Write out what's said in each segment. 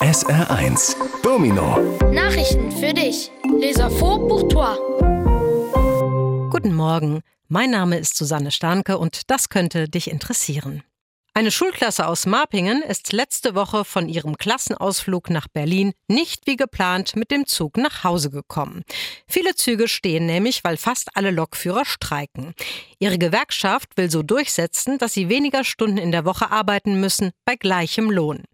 SR1 Domino Nachrichten für dich. Les infos pour toi. Guten Morgen, mein Name ist Susanne Starnke und das könnte dich interessieren. Eine Schulklasse aus Marpingen ist letzte Woche von ihrem Klassenausflug nach Berlin nicht wie geplant mit dem Zug nach Hause gekommen. Viele Züge stehen nämlich, weil fast alle Lokführer streiken. Ihre Gewerkschaft will so durchsetzen, dass sie weniger Stunden in der Woche arbeiten müssen bei gleichem Lohn.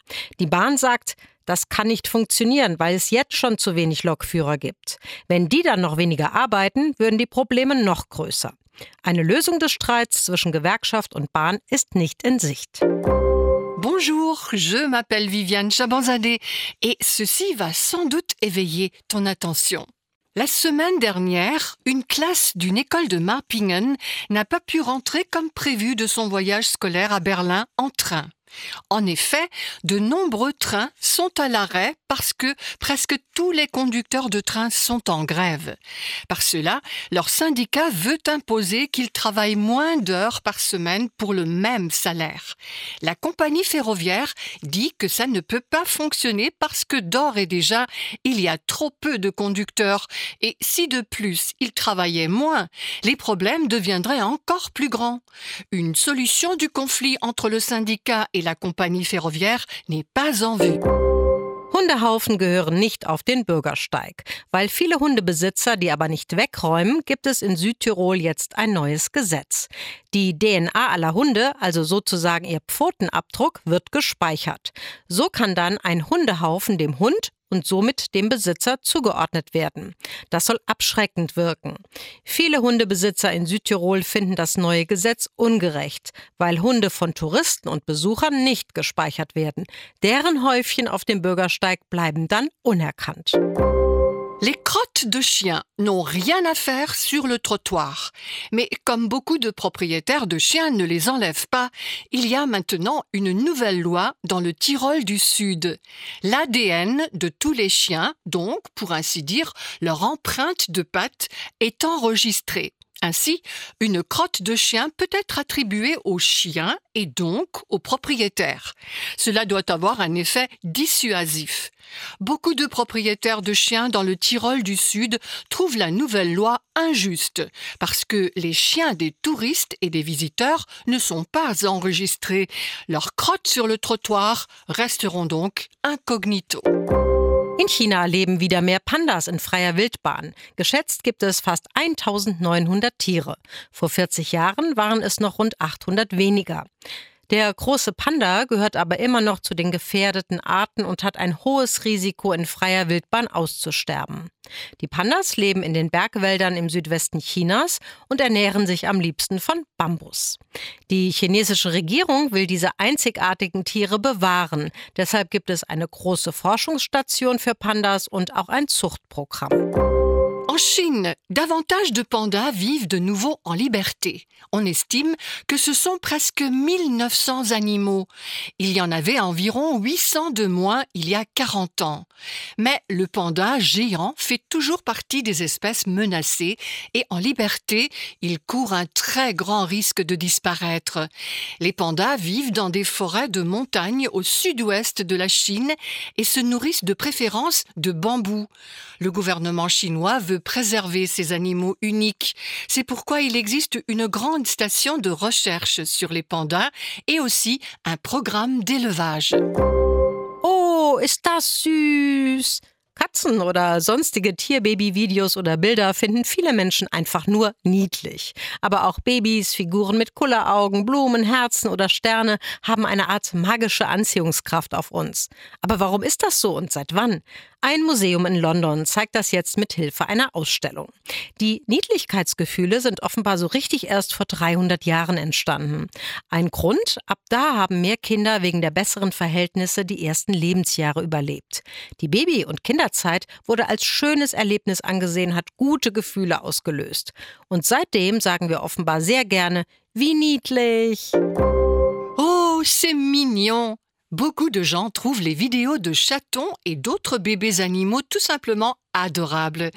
Die Bahn sagt, das kann nicht funktionieren, weil es jetzt schon zu wenig Lokführer gibt. Wenn die dann noch weniger arbeiten, würden die Probleme noch größer. Eine Lösung des Streits zwischen Gewerkschaft und Bahn ist nicht in Sicht. Bonjour, je m'appelle Viviane Chabanzadeh et ceci va sans doute éveiller ton attention. La semaine dernière, une classe d'une école de Marpingen n'a pas pu rentrer comme prévu de son voyage scolaire à Berlin en train. En effet, de nombreux trains sont à l'arrêt parce que presque tous les conducteurs de train sont en grève. Par cela, leur syndicat veut imposer qu'ils travaillent moins d'heures par semaine pour le même salaire. La compagnie ferroviaire dit que ça ne peut pas fonctionner parce que d'ores et déjà, il y a trop peu de conducteurs et si de plus ils travaillaient moins, les problèmes deviendraient encore plus grands. Une solution du conflit entre le syndicat et la compagnie ferroviaire n'est pas en vue. Hundehaufen gehören nicht auf den Bürgersteig. Weil viele Hundebesitzer die aber nicht wegräumen, gibt es in Südtirol jetzt ein neues Gesetz. Die DNA aller Hunde, also sozusagen ihr Pfotenabdruck, wird gespeichert. So kann dann ein Hundehaufen dem Hund und somit dem Besitzer zugeordnet werden. Das soll abschreckend wirken. Viele Hundebesitzer in Südtirol finden das neue Gesetz ungerecht, weil Hunde von Touristen und Besuchern nicht gespeichert werden. Deren Häufchen auf dem Bürgersteig bleiben dann unerkannt. Les crottes de chiens n'ont rien à faire sur le trottoir. Mais comme beaucoup de propriétaires de chiens ne les enlèvent pas, il y a maintenant une nouvelle loi dans le Tyrol du Sud. L'ADN de tous les chiens, donc, pour ainsi dire, leur empreinte de pattes, est enregistrée. Ainsi, une crotte de chien peut être attribuée au chien et donc au propriétaire. Cela doit avoir un effet dissuasif. Beaucoup de propriétaires de chiens dans le Tyrol du Sud trouvent la nouvelle loi injuste parce que les chiens des touristes et des visiteurs ne sont pas enregistrés. Leurs crottes sur le trottoir resteront donc incognito. In China leben wieder mehr Pandas in freier Wildbahn. Geschätzt gibt es fast 1900 Tiere. Vor 40 Jahren waren es noch rund 800 weniger. Der große Panda gehört aber immer noch zu den gefährdeten Arten und hat ein hohes Risiko, in freier Wildbahn auszusterben. Die Pandas leben in den Bergwäldern im Südwesten Chinas und ernähren sich am liebsten von Bambus. Die chinesische Regierung will diese einzigartigen Tiere bewahren. Deshalb gibt es eine große Forschungsstation für Pandas und auch ein Zuchtprogramm. En Chine, davantage de pandas vivent de nouveau en liberté. On estime que ce sont presque 1900 animaux. Il y en avait environ 800 de moins il y a 40 ans. Mais le panda géant fait toujours partie des espèces menacées et en liberté, il court un très grand risque de disparaître. Les pandas vivent dans des forêts de montagne au sud-ouest de la Chine et se nourrissent de préférence de bambou. Le gouvernement chinois veut préserver ces animaux uniques. C'est pourquoi il existe une grande station de recherche sur les pandas et aussi un programme d'élevage. Oh, süß! Katzen oder sonstige Tierbaby-Videos oder Bilder finden viele Menschen einfach nur niedlich. Aber auch Babys, Figuren mit Kulleraugen, Blumen, Herzen oder Sterne haben eine Art magische Anziehungskraft auf uns. Aber warum ist das so und seit wann? Ein Museum in London zeigt das jetzt mit Hilfe einer Ausstellung. Die Niedlichkeitsgefühle sind offenbar so richtig erst vor 300 Jahren entstanden. Ein Grund, ab da haben mehr Kinder wegen der besseren Verhältnisse die ersten Lebensjahre überlebt. Die Baby- und Kinderzeit wurde als schönes Erlebnis angesehen, hat gute Gefühle ausgelöst. Und seitdem sagen wir offenbar sehr gerne, wie niedlich. Oh, c'est mignon! Beaucoup de gens trouvent les vidéos de chatons et d'autres bébés animaux tout simplement adorables.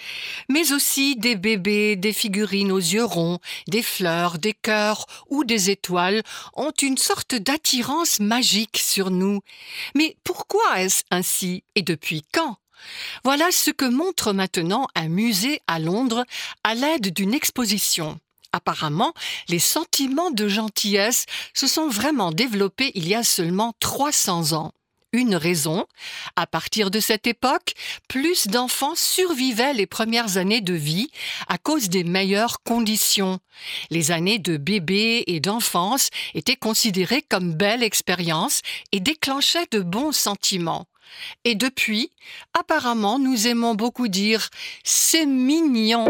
Mais aussi des bébés, des figurines aux yeux ronds, des fleurs, des cœurs ou des étoiles ont une sorte d'attirance magique sur nous. Mais pourquoi est-ce ainsi et depuis quand? Voilà ce que montre maintenant un musée à Londres à l'aide d'une exposition. Apparemment, les sentiments de gentillesse se sont vraiment développés il y a seulement 300 ans. Une raison, à partir de cette époque, plus d'enfants survivaient les premières années de vie à cause des meilleures conditions. Les années de bébé et d'enfance étaient considérées comme belles expériences et déclenchaient de bons sentiments. Et depuis, apparemment, nous aimons beaucoup dire c'est mignon.